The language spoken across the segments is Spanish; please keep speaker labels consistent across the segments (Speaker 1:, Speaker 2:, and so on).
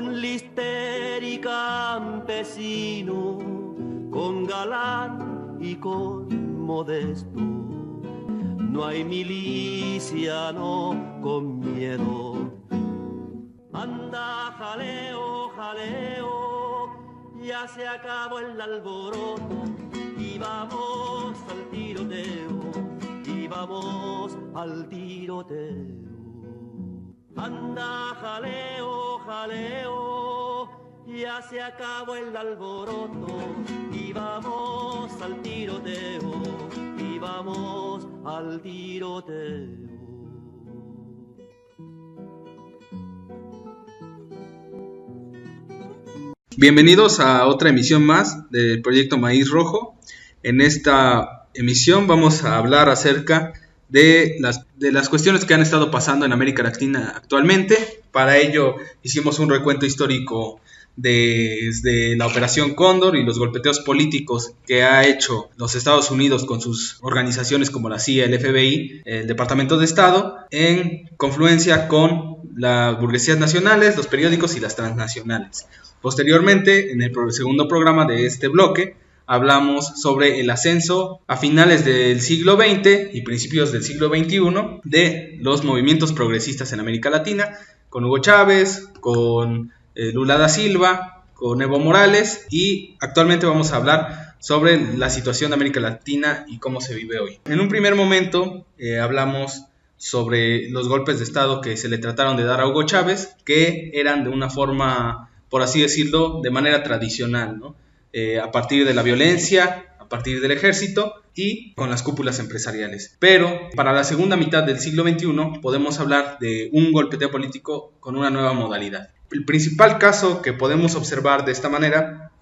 Speaker 1: con lister y campesino, con galán y con modesto. No hay miliciano con miedo. Anda, jaleo, jaleo, ya se acabó el alboroto y vamos al tiroteo, y vamos al tiroteo. Anda, jaleo, jaleo, ya se acabó el alboroto y vamos al tiroteo, y vamos al tiroteo.
Speaker 2: Bienvenidos a otra emisión más del proyecto Maíz Rojo. En esta emisión vamos a hablar acerca de las, de las cuestiones que han estado pasando en América Latina actualmente. Para ello hicimos un recuento histórico desde la Operación Cóndor y los golpeteos políticos que ha hecho los Estados Unidos con sus organizaciones como la CIA, el FBI, el Departamento de Estado, en confluencia con las burguesías nacionales, los periódicos y las transnacionales. Posteriormente, en el segundo programa de este bloque, hablamos sobre el ascenso a finales del siglo XX y principios del siglo XXI de los movimientos progresistas en América Latina, con Hugo Chávez, con eh, Lula da Silva, con Evo Morales y actualmente vamos a hablar sobre la situación de América Latina y cómo se vive hoy. En un primer momento eh, hablamos sobre los golpes de Estado que se le trataron de dar a Hugo Chávez, que eran de una forma, por así decirlo, de manera tradicional, ¿no? Eh, a partir de la violencia, a partir del ejército y con las cúpulas empresariales. Pero para la segunda mitad del siglo XXI podemos hablar de un golpeteo político con una nueva modalidad. El principal caso que podemos observar de esta manera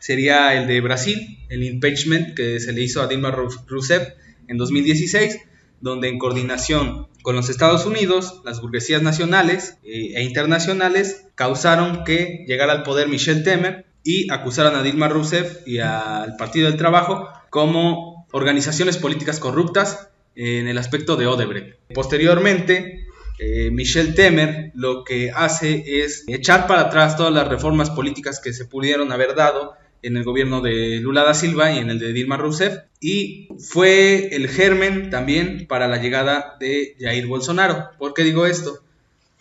Speaker 2: sería el de Brasil, el impeachment que se le hizo a Dilma Rousseff en 2016, donde en coordinación con los Estados Unidos, las burguesías nacionales eh, e internacionales causaron que llegara al poder Michel Temer, y acusaron a Dilma Rousseff y al Partido del Trabajo como organizaciones políticas corruptas en el aspecto de Odebrecht. Posteriormente, eh, Michel Temer lo que hace es echar para atrás todas las reformas políticas que se pudieron haber dado en el gobierno de Lula da Silva y en el de Dilma Rousseff y fue el germen también para la llegada de Jair Bolsonaro. ¿Por qué digo esto?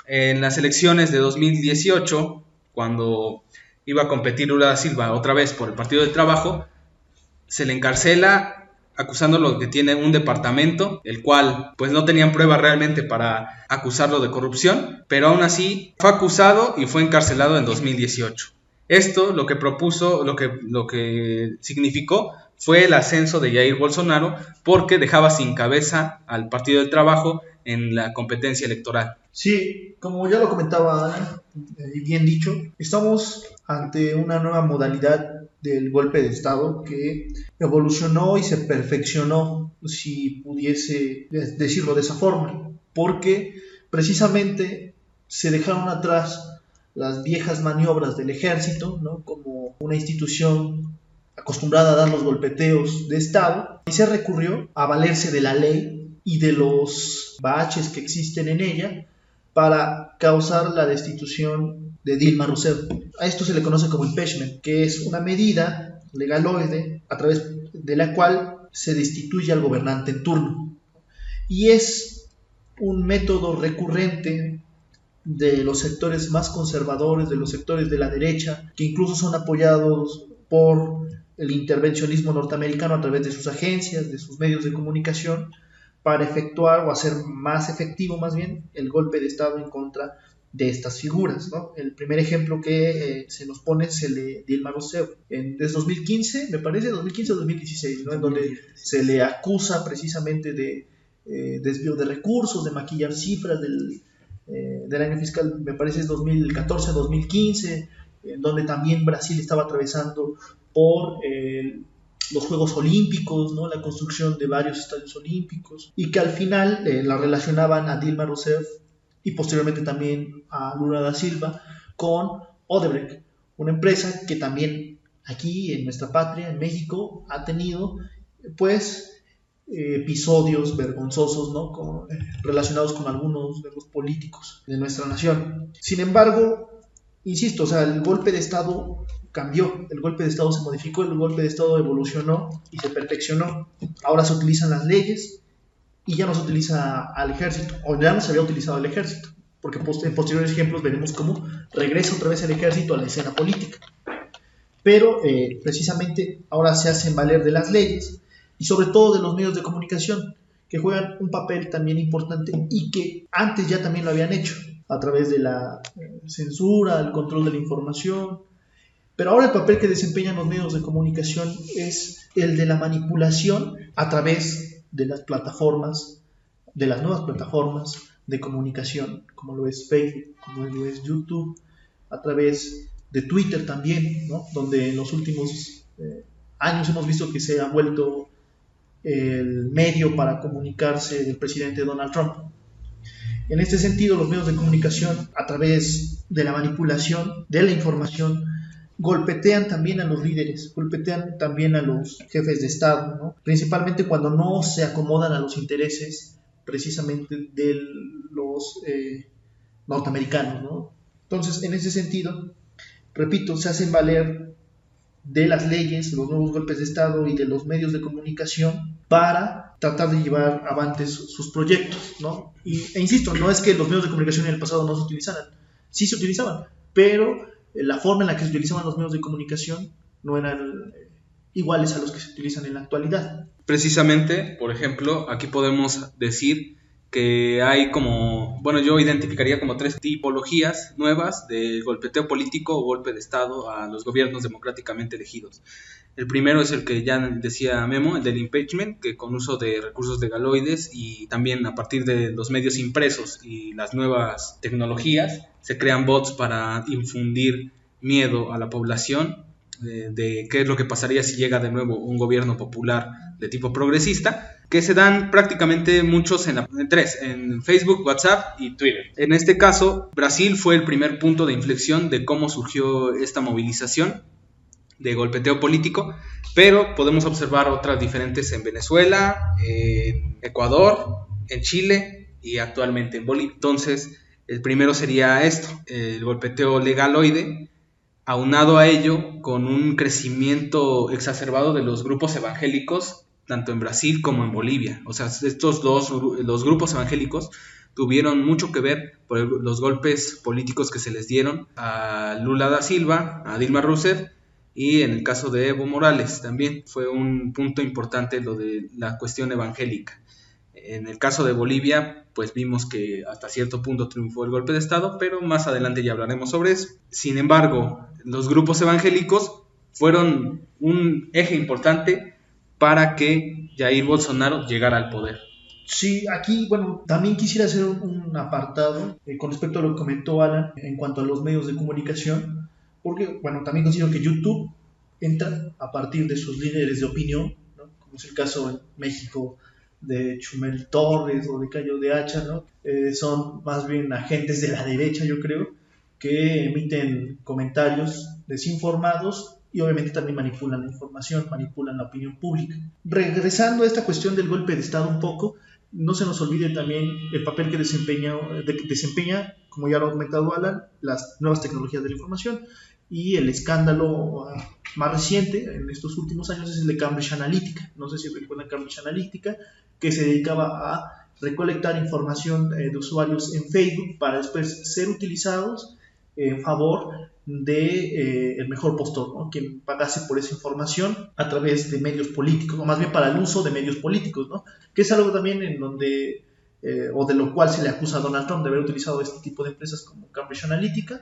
Speaker 2: En las elecciones de 2018, cuando iba a competir Lula da Silva otra vez por el Partido del Trabajo, se le encarcela acusándolo de que tiene un departamento, el cual pues no tenían pruebas realmente para acusarlo de corrupción, pero aún así fue acusado y fue encarcelado en 2018. Esto lo que propuso, lo que, lo que significó fue el ascenso de Jair Bolsonaro porque dejaba sin cabeza al Partido del Trabajo en la competencia electoral.
Speaker 3: Sí, como ya lo comentaba eh, bien dicho, estamos ante una nueva modalidad del golpe de Estado que evolucionó y se perfeccionó, si pudiese decirlo de esa forma, porque precisamente se dejaron atrás las viejas maniobras del ejército, ¿no? como una institución acostumbrada a dar los golpeteos de Estado, y se recurrió a valerse de la ley y de los baches que existen en ella para causar la destitución de Dilma Rousseff. A esto se le conoce como impeachment, que es una medida legaloide a través de la cual se destituye al gobernante en turno. Y es un método recurrente de los sectores más conservadores, de los sectores de la derecha, que incluso son apoyados por el intervencionismo norteamericano a través de sus agencias, de sus medios de comunicación, para efectuar o hacer más efectivo más bien el golpe de Estado en contra de estas figuras. ¿no? El primer ejemplo que eh, se nos pone es el de Dilma Rousseff, en, desde 2015, me parece, 2015 o 2016, ¿no? en donde se le acusa precisamente de eh, desvío de recursos, de maquillar cifras del, eh, del año fiscal, me parece es 2014-2015, en donde también Brasil estaba atravesando por los Juegos Olímpicos, ¿no? la construcción de varios estadios olímpicos, y que al final eh, la relacionaban a Dilma Rousseff y posteriormente también a Lula da Silva con Odebrecht, una empresa que también aquí en nuestra patria, en México, ha tenido pues episodios vergonzosos ¿no? Eh, relacionados con algunos de los políticos de nuestra nación. Sin embargo, insisto, o sea, el golpe de Estado cambió, el golpe de Estado se modificó, el golpe de Estado evolucionó y se perfeccionó. Ahora se utilizan las leyes y ya no se utiliza al ejército, o ya no se había utilizado al ejército, porque en posteriores ejemplos veremos cómo regresa otra vez el ejército a la escena política. Pero eh, precisamente ahora se hacen valer de las leyes y sobre todo de los medios de comunicación, que juegan un papel también importante y que antes ya también lo habían hecho a través de la eh, censura, el control de la información. Pero ahora el papel que desempeñan los medios de comunicación es el de la manipulación a través de las plataformas, de las nuevas plataformas de comunicación, como lo es Facebook, como lo es YouTube, a través de Twitter también, donde en los últimos eh, años hemos visto que se ha vuelto el medio para comunicarse del presidente Donald Trump. En este sentido, los medios de comunicación, a través de la manipulación de la información, golpetean también a los líderes, golpetean también a los jefes de Estado, principalmente cuando no se acomodan a los intereses precisamente de los eh, norteamericanos. ¿no? Entonces, en ese sentido, repito, se hacen valer de las leyes, los nuevos golpes de Estado y de los medios de comunicación para tratar de llevar avantes sus proyectos, ¿no? E insisto, no es que los medios de comunicación en el pasado no se utilizaran, sí se utilizaban, pero la forma en la que se utilizaban los medios de comunicación no eran eh, iguales a los que se utilizan en la actualidad.
Speaker 2: Precisamente, por ejemplo, aquí podemos decir que hay como, bueno, yo identificaría como tres tipologías nuevas de golpeteo político o golpe de Estado a los gobiernos democráticamente elegidos. El primero es el que ya decía Memo, el del impeachment, que con uso de recursos de galoides y también a partir de los medios impresos y las nuevas tecnologías, se crean bots para infundir miedo a la población de, qué es lo que pasaría si llega de nuevo un gobierno popular de tipo progresista, que se dan prácticamente muchos en, tres, en Facebook, WhatsApp y Twitter. En este caso, Brasil fue el primer punto de inflexión de cómo surgió esta movilización de golpeteo político, pero podemos observar otras diferentes en Venezuela, en Ecuador, en Chile y actualmente en Bolivia. Entonces, el primero sería esto, el golpeteo legaloide, aunado a ello con un crecimiento exacerbado de los grupos evangélicos, tanto en Brasil como en Bolivia. O sea, estos dos, los grupos evangélicos tuvieron mucho que ver por los golpes políticos que se les dieron a Lula da Silva, a Dilma Rousseff y en el caso de Evo Morales también fue un punto importante lo de la cuestión evangélica. En el caso de Bolivia, pues vimos que hasta cierto punto triunfó el golpe de Estado, pero más adelante ya hablaremos sobre eso. Sin embargo, los grupos evangélicos fueron un eje importante para que Jair Bolsonaro llegara al poder.
Speaker 3: Sí, aquí, bueno, también quisiera hacer un apartado eh, con respecto a lo que comentó Alan en cuanto a los medios de comunicación, porque, bueno, también considero que YouTube entra a partir de sus líderes de opinión, como es el caso en México de Chumel Torres o de Cayo de Hacha, ¿no? Eh, son más bien agentes de la derecha, yo creo, que emiten comentarios desinformados y obviamente también manipulan la información, manipulan la opinión pública. Regresando a esta cuestión del golpe de Estado un poco, no se nos olvide también el papel que desempeña, de, desempeña como ya lo ha comentado Alan, las nuevas tecnologías de la información y el escándalo ah, más reciente en estos últimos años es el de Cambridge Analytica. No sé si recuerdan Cambridge Analytica, que se dedicaba a recolectar información eh, de usuarios en Facebook para después ser utilizados en favor de eh, el mejor postor, ¿no? quien pagase por esa información a través de medios políticos, o más bien para el uso de medios políticos, ¿no? que es algo también en donde, eh, o de lo cual se le acusa a Donald Trump de haber utilizado este tipo de empresas como Cambridge Analytica,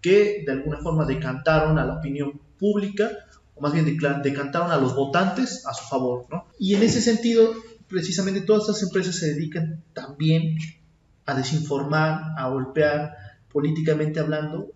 Speaker 3: que de alguna forma decantaron a la opinión pública, o más bien decantaron a los votantes a su favor. ¿no? Y en ese sentido, precisamente todas estas empresas se dedican también a desinformar, a golpear políticamente hablando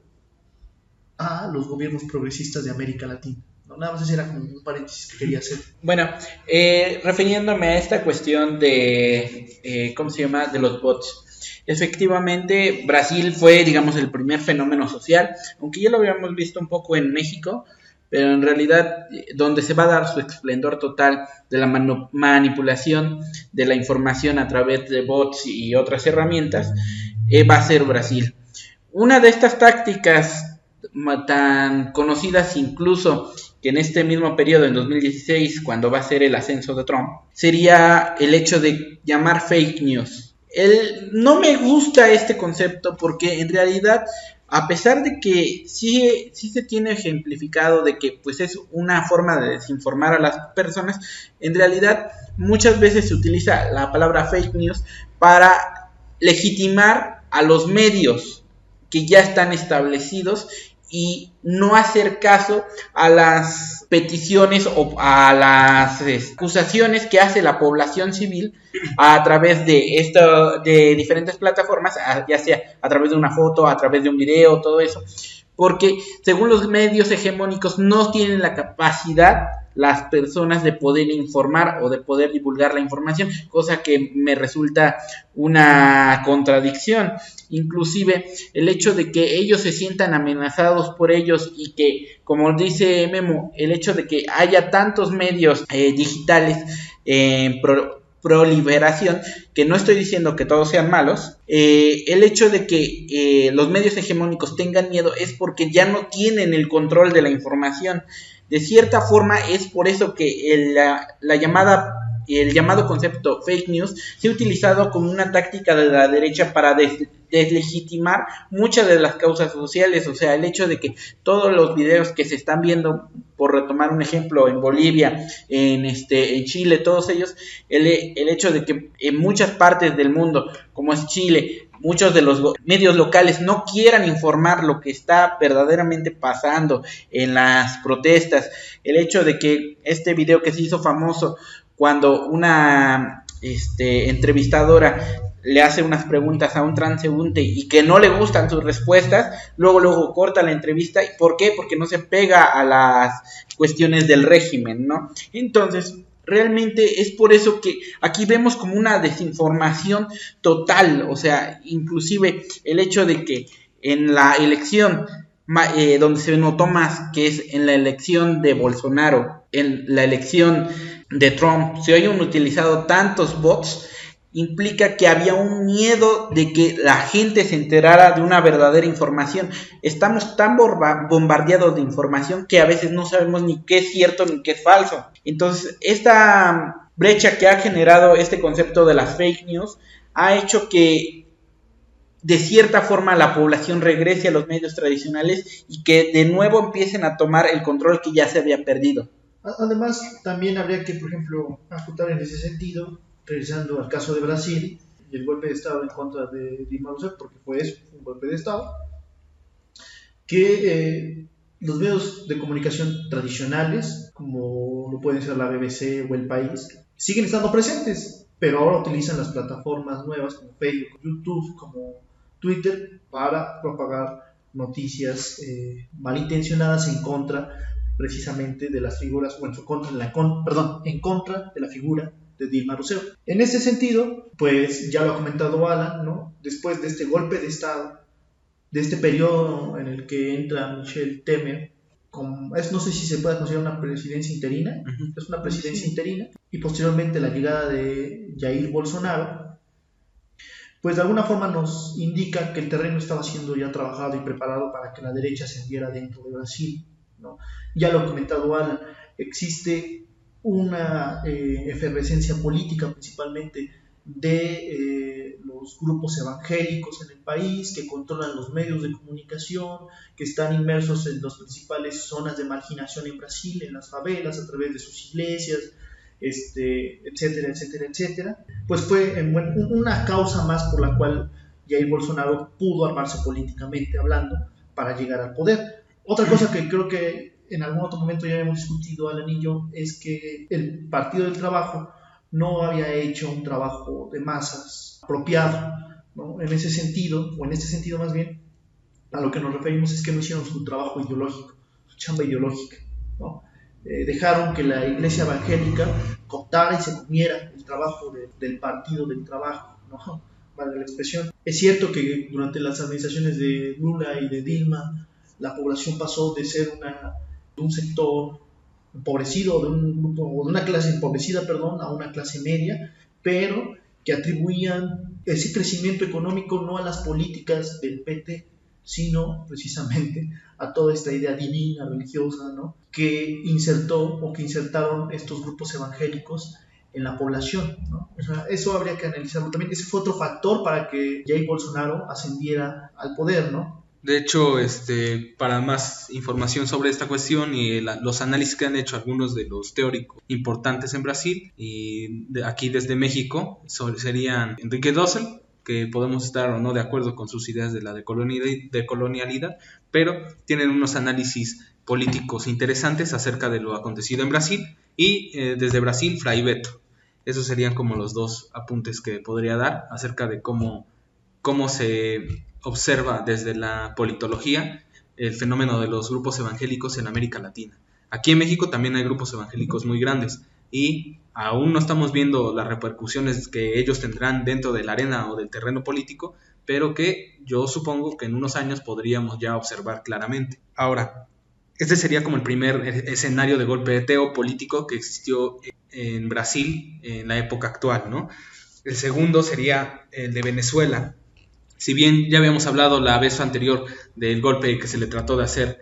Speaker 3: a los gobiernos progresistas de América Latina. ¿no? Nada más ese era como un paréntesis que quería hacer.
Speaker 4: Bueno, eh, refiriéndome a esta cuestión de, eh, ¿cómo se llama?, de los bots. Efectivamente, Brasil fue, digamos, el primer fenómeno social, aunque ya lo habíamos visto un poco en México, pero en realidad donde se va a dar su esplendor total de la manipulación de la información a través de bots y otras herramientas, eh, va a ser Brasil. Una de estas tácticas tan conocidas incluso que en este mismo periodo, en 2016, cuando va a ser el ascenso de Trump, sería el hecho de llamar fake news. No me gusta este concepto porque en realidad a pesar de que sí, sí se tiene ejemplificado de que pues es una forma de desinformar a las personas, en realidad muchas veces se utiliza la palabra fake news para legitimar a los medios que ya están establecidos y no hacer caso a las peticiones o a las acusaciones que hace la población civil a través de esto de diferentes plataformas, ya sea a través de una foto, a través de un video, todo eso, porque según los medios hegemónicos no tienen la capacidad las personas de poder informar o de poder divulgar la información, cosa que me resulta una contradicción. Inclusive el hecho de que ellos se sientan amenazados por ellos y que, como dice Memo, el hecho de que haya tantos medios eh, digitales eh, proliferación, que no estoy diciendo que todos sean malos, eh, el hecho de que eh, los medios hegemónicos tengan miedo es porque ya no tienen el control de la información. De cierta forma es por eso que la, llamada el llamado concepto fake news se ha utilizado como una táctica de la derecha para deslegitimar muchas de las causas sociales, o sea, el hecho de que todos los videos que se están viendo, por retomar un ejemplo, en Bolivia, en, este, en Chile, todos ellos, el, el hecho de que en muchas partes del mundo, como es Chile, muchos de los medios locales no quieran informar lo que está verdaderamente pasando en las protestas, el hecho de que este video que se hizo famoso cuando una este, entrevistadora le hace unas preguntas a un transeúnte y que no le gustan sus respuestas, luego luego corta la entrevista. ¿Por qué? Porque no se pega a las cuestiones del régimen, ¿no? Entonces, realmente es por eso que aquí vemos como una desinformación total, o sea, inclusive el hecho de que en la elección eh, donde se notó más, que es en la elección de Bolsonaro, en la elección de Trump, se hayan utilizado tantos bots, implica que había un miedo de que la gente se enterara de una verdadera información. Estamos tan bombardeados de información que a veces no sabemos ni qué es cierto ni qué es falso. Entonces, esta brecha que ha generado este concepto de las fake news ha hecho que de cierta forma la población regrese a los medios tradicionales y que de nuevo empiecen a tomar el control que ya se había perdido.
Speaker 3: Además, también habría que, por ejemplo, apuntar en ese sentido regresando al caso de Brasil y el golpe de Estado en contra de Dilma Rousseff, porque fue eso, un golpe de Estado, que eh, los medios de comunicación tradicionales, como lo pueden ser la BBC o El País, siguen estando presentes, pero ahora utilizan las plataformas nuevas como Facebook, YouTube, como Twitter, para propagar noticias eh, malintencionadas en contra precisamente de las figuras, o en contra, la, perdón, en contra de la figura de Dilma Rousseff. En ese sentido, pues ya lo ha comentado Alan, ¿no? Después de este golpe de Estado, de este periodo en el que entra Michelle Temer, es, no sé si se puede considerar una presidencia interina, es una presidencia interina, y posteriormente la llegada de Jair Bolsonaro, pues de alguna forma nos indica que el terreno estaba siendo ya trabajado y preparado para que la derecha se viera dentro de Brasil. Ya lo ha comentado Alan, existe una eh, efervescencia política principalmente de eh, los grupos evangélicos en el país que controlan los medios de comunicación, que están inmersos en las principales zonas de marginación en Brasil, en las favelas, a través de sus iglesias, este, etcétera, etcétera, etcétera. Pues fue una causa más por la cual Jair Bolsonaro pudo armarse políticamente hablando para llegar al poder. Otra cosa que creo que en algún otro momento ya hemos discutido al anillo, es que el Partido del Trabajo no había hecho un trabajo de masas apropiado. ¿no? En ese sentido, o en este sentido más bien, a lo que nos referimos es que no hicieron su trabajo ideológico, su chamba ideológica. ¿no? Eh, dejaron que la iglesia evangélica contara y se comiera el trabajo del partido del trabajo. ¿no? Vale la expresión. Es cierto que durante las administraciones de Lula y de Dilma, la población pasó de ser una un sector empobrecido, de un o de una clase empobrecida, perdón, a una clase media, pero que atribuían ese crecimiento económico no a las políticas del PT, sino precisamente a toda esta idea divina, religiosa, ¿no? que insertó o que insertaron estos grupos evangélicos en la población. ¿no? eso habría que analizarlo también. Ese fue otro factor para que Jair Bolsonaro ascendiera al poder, ¿no?
Speaker 2: De hecho, este, para más información sobre esta cuestión y los análisis que han hecho algunos de los teóricos importantes en Brasil y de aquí desde México serían Enrique Dossel, que podemos estar o no de acuerdo con sus ideas de la decolonialidad, pero tienen unos análisis políticos interesantes acerca de lo acontecido en Brasil y eh, desde Brasil Fray Beto. Esos serían como los dos apuntes que podría dar acerca de cómo, cómo se observa desde la politología el fenómeno de los grupos evangélicos en América Latina. Aquí en México también hay grupos evangélicos muy grandes y aún no estamos viendo las repercusiones que ellos tendrán dentro de la arena o del terreno político, pero que yo supongo que en unos años podríamos ya observar claramente. Ahora, este sería como el primer escenario de golpe político que existió en Brasil en la época actual, ¿no? El segundo sería el de Venezuela, si bien ya habíamos hablado la vez anterior del golpe que se le trató de hacer,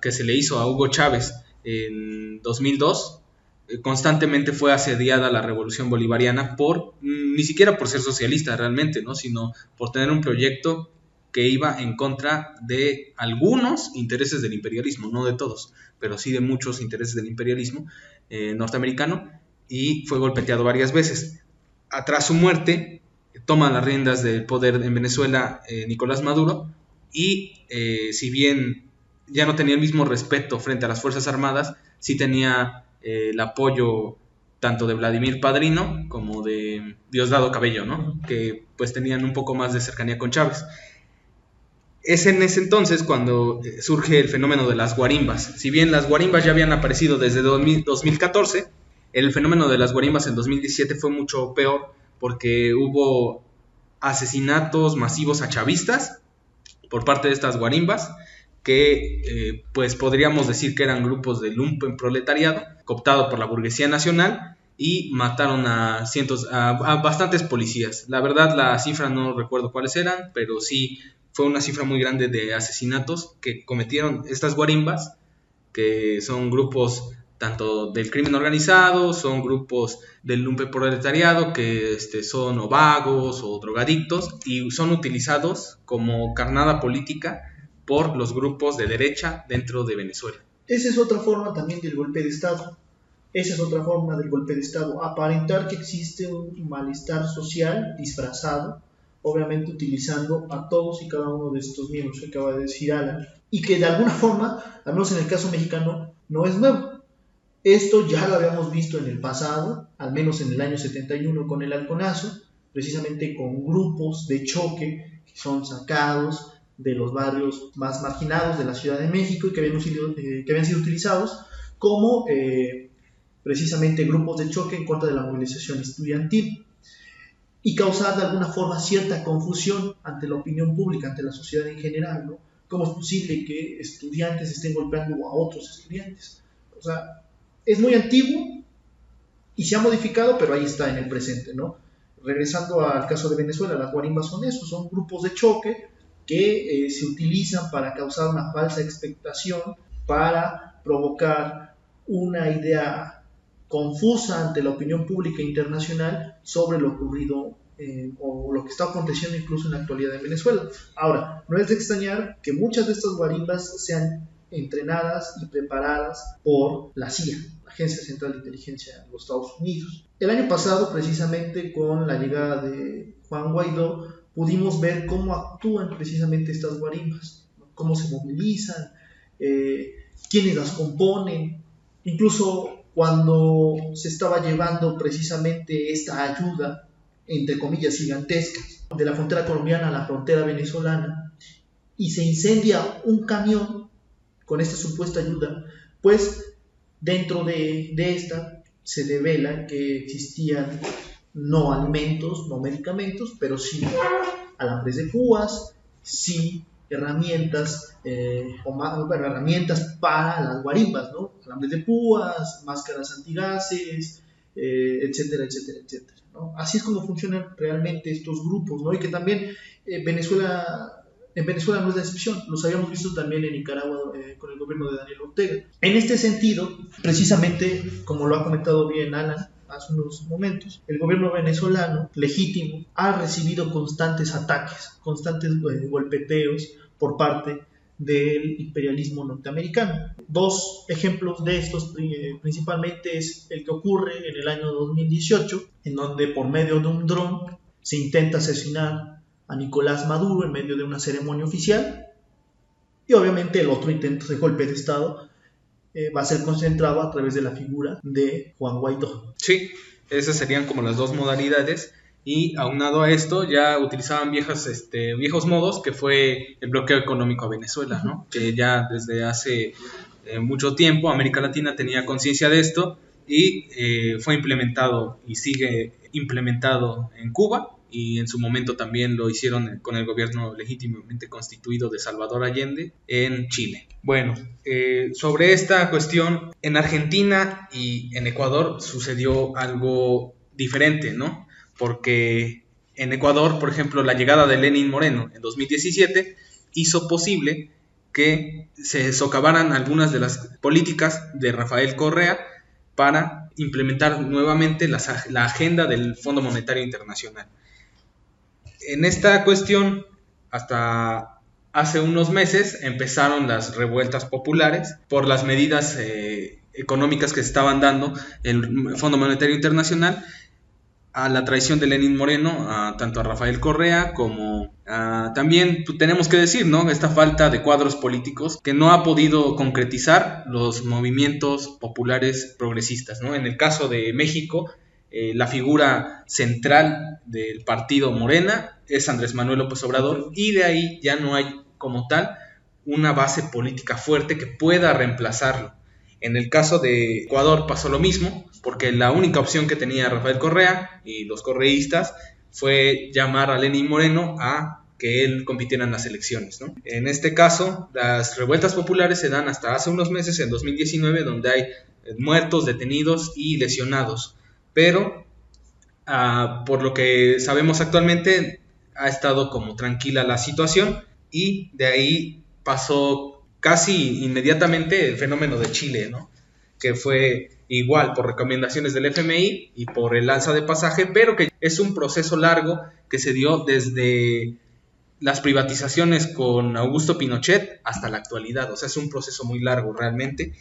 Speaker 2: que se le hizo a Hugo Chávez en 2002, eh, constantemente fue asediada la revolución bolivariana por, mm, ni siquiera por ser socialista realmente, ¿no? sino por tener un proyecto que iba en contra de algunos intereses del imperialismo, no de todos, pero sí de muchos intereses del imperialismo eh, norteamericano, y fue golpeteado varias veces. Tras su muerte, toma las riendas del poder en Venezuela eh, Nicolás Maduro y eh, si bien ya no tenía el mismo respeto frente a las Fuerzas Armadas, sí tenía eh, el apoyo tanto de Vladimir Padrino como de Diosdado Cabello, ¿no? que pues tenían un poco más de cercanía con Chávez. Es en ese entonces cuando surge el fenómeno de las guarimbas. Si bien las guarimbas ya habían aparecido desde 2014, el fenómeno de las guarimbas en 2017 fue mucho peor porque hubo asesinatos masivos a chavistas por parte de estas guarimbas, que eh, pues podríamos decir que eran grupos de lumpen proletariado, cooptado por la burguesía nacional, y mataron a cientos, a, bastantes policías. La verdad, la cifra no recuerdo cuáles eran, pero sí fue una cifra muy grande de asesinatos que cometieron estas guarimbas, que son grupos tanto del crimen organizado, son grupos del lumpe proletariado que este, son o vagos o drogadictos y son utilizados como carnada política por los grupos de derecha dentro de Venezuela.
Speaker 3: Esa es otra forma también del golpe de Estado. Esa es otra forma del golpe de Estado. Aparentar que existe un malestar social disfrazado, obviamente utilizando a todos y cada uno de estos miembros que acaba de decir Alan, y que de alguna forma, al menos en el caso mexicano, no es nuevo esto ya lo habíamos visto en el pasado, al menos en el año 71 con el halconazo, precisamente con grupos de choque que son sacados de los barrios más marginados de la Ciudad de México y que habían sido, eh, que habían sido utilizados como eh, precisamente grupos de choque en contra de la movilización estudiantil y causar de alguna forma cierta confusión ante la opinión pública, ante la sociedad en general, ¿no? ¿Cómo es posible que estudiantes estén golpeando a otros estudiantes? O sea, es muy antiguo y se ha modificado, pero ahí está en el presente, ¿no? Regresando al caso de Venezuela, las guarimbas son eso, son grupos de choque que eh, se utilizan para causar una falsa expectación, para provocar una idea confusa ante la opinión pública internacional sobre lo ocurrido eh, o lo que está aconteciendo incluso en la actualidad en Venezuela. Ahora, no es de extrañar que muchas de estas guarimbas sean entrenadas y preparadas por la CIA, la Agencia Central de Inteligencia de los Estados Unidos. El año pasado, precisamente con la llegada de Juan Guaidó, pudimos ver cómo actúan precisamente estas guarimbas, cómo se movilizan, eh, quiénes las componen, incluso cuando se estaba llevando precisamente esta ayuda, entre comillas, gigantesca, de la frontera colombiana a la frontera venezolana, y se incendia un camión con esta supuesta ayuda, pues dentro de, esta se devela que existían no alimentos, no medicamentos, pero sí alambres de púas, sí herramientas, eh, o herramientas para las guarimbas, ¿no? Alambres de púas, máscaras antigases, eh, etcétera, etcétera, etcétera. Así es como funcionan realmente estos grupos, ¿no? Y que también eh, Venezuela en Venezuela no es la excepción, los habíamos visto también en Nicaragua eh, con el gobierno de Daniel Ortega. En este sentido, precisamente, como lo ha comentado bien Alan, hace unos momentos, el gobierno venezolano legítimo ha recibido constantes ataques, constantes eh, golpeteos por parte del imperialismo norteamericano. Dos ejemplos de estos eh, principalmente es el que ocurre en el año 2018, en donde por medio de un dron se intenta asesinar a Nicolás Maduro en medio de una ceremonia oficial y obviamente el otro intento de golpe de Estado eh, va a ser concentrado a través de la figura de Juan Guaidó.
Speaker 2: Sí, esas serían como las dos modalidades y aunado a esto ya utilizaban viejas, este, viejos modos que fue el bloqueo económico a Venezuela, ¿no? que ya desde hace eh, mucho tiempo América Latina tenía conciencia de esto y eh, fue implementado y sigue implementado en Cuba y en su momento también lo hicieron con el gobierno legítimamente constituido de Salvador Allende en Chile. Bueno, eh, sobre esta cuestión, en Argentina y en Ecuador sucedió algo diferente, ¿no? Porque en Ecuador, por ejemplo, la llegada de Lenin Moreno en 2017 hizo posible que se socavaran algunas de las políticas de Rafael Correa para implementar nuevamente la, la agenda del Fondo Monetario Internacional en esta cuestión, hasta hace unos meses empezaron las revueltas populares por las medidas eh, económicas que se estaban dando el Fondo Monetario Internacional a la traición de Lenin Moreno, a, tanto a Rafael Correa como también pues, tenemos que decir, ¿no? Esta falta de cuadros políticos que no ha podido concretizar los movimientos populares progresistas, ¿no? En el caso de México, eh, la figura central del partido Morena es Andrés Manuel López Obrador y de ahí ya no hay como tal una base política fuerte que pueda reemplazarlo. En el caso de Ecuador pasó lo mismo, porque la única opción que tenía Rafael Correa y los correístas fue llamar a Lenín Moreno a que él compitiera en las elecciones. En este caso, las revueltas populares se dan hasta hace unos meses, en 2019, donde hay muertos, detenidos y lesionados pero ah, por lo que sabemos actualmente ha estado como tranquila la situación y de ahí pasó casi inmediatamente el fenómeno de Chile, ¿no? que fue igual por recomendaciones del FMI y por el alza de pasaje, pero que es un proceso largo que se dio desde las privatizaciones con Augusto Pinochet hasta la actualidad, o sea, es un proceso muy largo realmente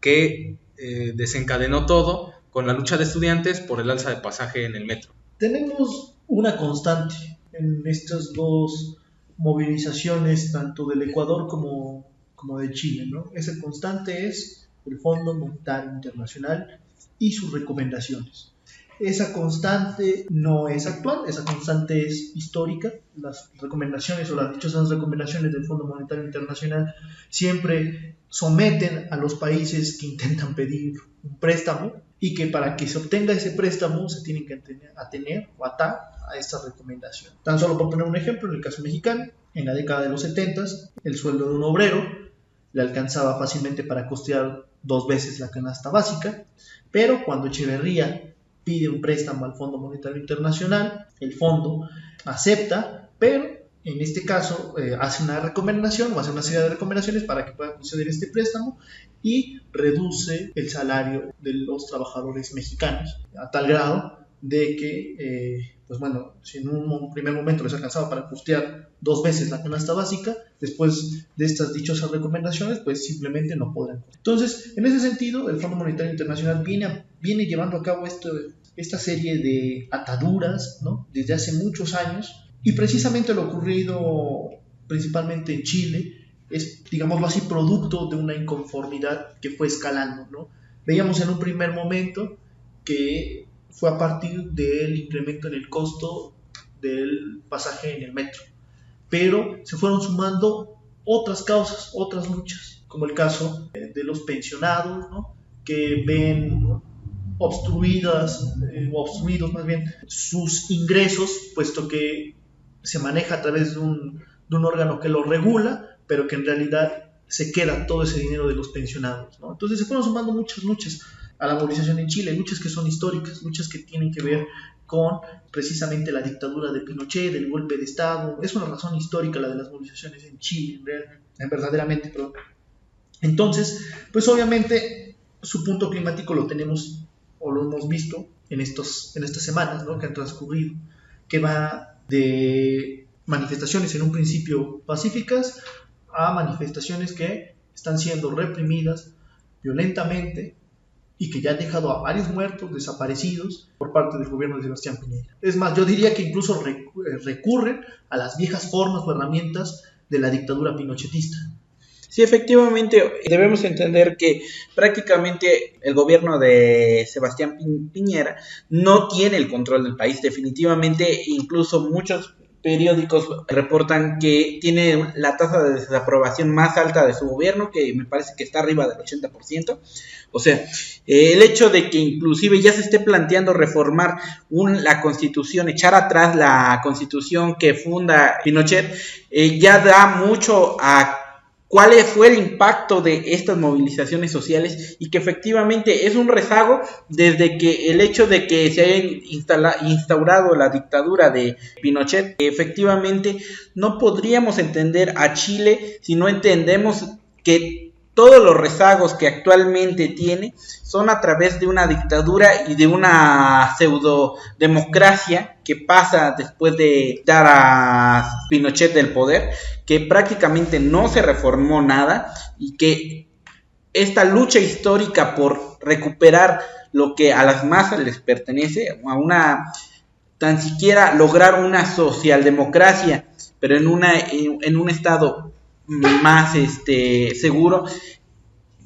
Speaker 2: que eh, desencadenó todo con la lucha de estudiantes por el alza de pasaje en el metro.
Speaker 3: Tenemos una constante en estas dos movilizaciones, tanto del Ecuador como, como de Chile. ¿no? Esa constante es el Fondo Monetario Internacional y sus recomendaciones. Esa constante no es actual, esa constante es histórica. Las recomendaciones o las dichosas recomendaciones del Fondo Monetario Internacional siempre someten a los países que intentan pedir un préstamo y que para que se obtenga ese préstamo se tienen que atener o atar a esta recomendación. Tan solo por poner un ejemplo, en el caso mexicano, en la década de los 70, el sueldo de un obrero le alcanzaba fácilmente para costear dos veces la canasta básica, pero cuando Echeverría pide un préstamo al Fondo Monetario Internacional, el fondo acepta, pero en este caso eh, hace una recomendación o hace una serie de recomendaciones para que pueda conceder este préstamo y reduce el salario de los trabajadores mexicanos a tal grado de que, eh, pues bueno, si en un primer momento les alcanzaba para costear dos veces la canasta básica, después de estas dichosas recomendaciones, pues simplemente no podrán. Entonces, en ese sentido, el Fondo Monetario Internacional viene, viene llevando a cabo esto, esta serie de ataduras, ¿no? Desde hace muchos años, y precisamente lo ocurrido principalmente en Chile es, digámoslo así, producto de una inconformidad que fue escalando. ¿no? Veíamos en un primer momento que fue a partir del incremento en el costo del pasaje en el metro, pero se fueron sumando otras causas, otras luchas, como el caso de los pensionados, ¿no? que ven obstruidas, eh, o obstruidos más bien, sus ingresos, puesto que se maneja a través de un, órgano que lo regula, pero que en realidad se queda todo ese dinero de los pensionados. Entonces se fueron sumando muchas luchas a la movilización en Chile, luchas que son históricas, luchas que tienen que ver con precisamente la dictadura de Pinochet, del golpe de Estado. Es una razón histórica la de las movilizaciones en Chile, en verdaderamente. Entonces, pues obviamente su punto climático lo tenemos o lo hemos visto en, estos, en estas semanas ¿no? que han transcurrido, que va de manifestaciones en un principio pacíficas a manifestaciones que están siendo reprimidas violentamente y que ya han dejado a varios muertos, desaparecidos por parte del gobierno de Sebastián Piñera. Es más, yo diría que incluso eh, recurren a las viejas formas o herramientas de la dictadura pinochetista.
Speaker 4: Sí, efectivamente, debemos entender que prácticamente el gobierno de Sebastián Piñera no tiene el control del país. Definitivamente, incluso muchos periódicos reportan que tiene la tasa de desaprobación más alta de su gobierno, que me parece que está arriba del 80%. O sea, eh, el hecho de que inclusive ya se esté planteando reformar la constitución, echar atrás la constitución que funda Pinochet, eh, ya da mucho a cuál fue el impacto de estas movilizaciones sociales y que efectivamente es un rezago desde que el hecho de que se haya instaurado la dictadura de Pinochet, efectivamente no podríamos entender a Chile si no entendemos que todos los rezagos que actualmente tiene son a través de una dictadura y de una pseudo democracia que pasa después de dar a Pinochet del poder, que prácticamente no se reformó nada y que esta lucha histórica por recuperar lo que a las masas les pertenece, a una tan siquiera lograr una socialdemocracia, pero en una en un estado más este seguro.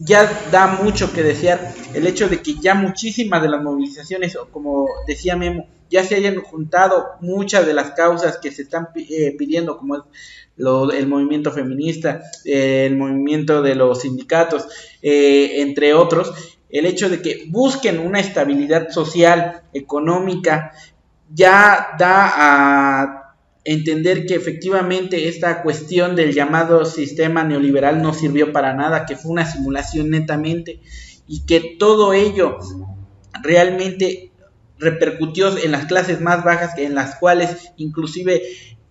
Speaker 4: Ya da mucho que desear el hecho de que ya muchísimas de las movilizaciones como decía Memo ya se hayan juntado muchas de las causas que se están eh, pidiendo como es el movimiento feminista el movimiento de los sindicatos eh, entre otros el hecho de que busquen una estabilidad social económica ya da a entender que efectivamente esta cuestión del llamado sistema neoliberal no sirvió para nada, que fue una simulación netamente y que todo ello realmente repercutió en las clases más bajas, en las cuales inclusive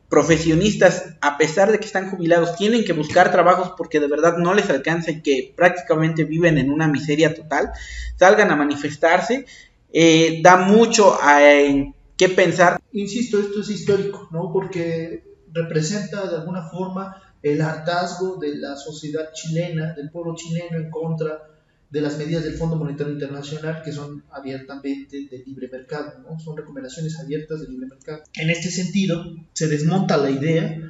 Speaker 4: profesionistas, a pesar de que están jubilados, tienen que buscar trabajos porque de verdad no les alcanza y que prácticamente viven en una miseria total, salgan a manifestarse, eh, da mucho a, qué pensar.
Speaker 3: Insisto, esto es histórico, ¿no? Porque representa de alguna forma el hartazgo de la sociedad chilena, del pueblo chileno en contra de las medidas del Fondo Monetario Internacional que son abiertamente de libre mercado, ¿no? son recomendaciones abiertas de libre mercado. En este sentido, se desmonta la idea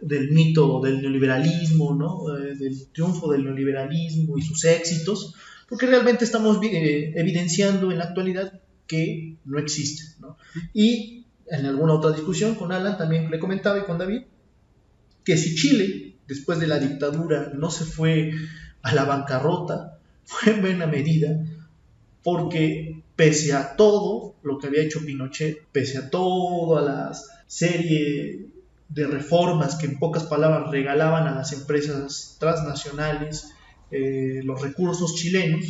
Speaker 3: del mito del neoliberalismo, ¿no? Eh, del triunfo del neoliberalismo y sus éxitos, porque realmente estamos eh, evidenciando en la actualidad que no existe. ¿no? Y en alguna otra discusión con Alan también le comentaba y con David que si Chile, después de la dictadura, no se fue a la bancarrota, fue en buena medida porque pese a todo lo que había hecho Pinochet, pese a toda la serie de reformas que en pocas palabras regalaban a las empresas transnacionales eh, los recursos chilenos,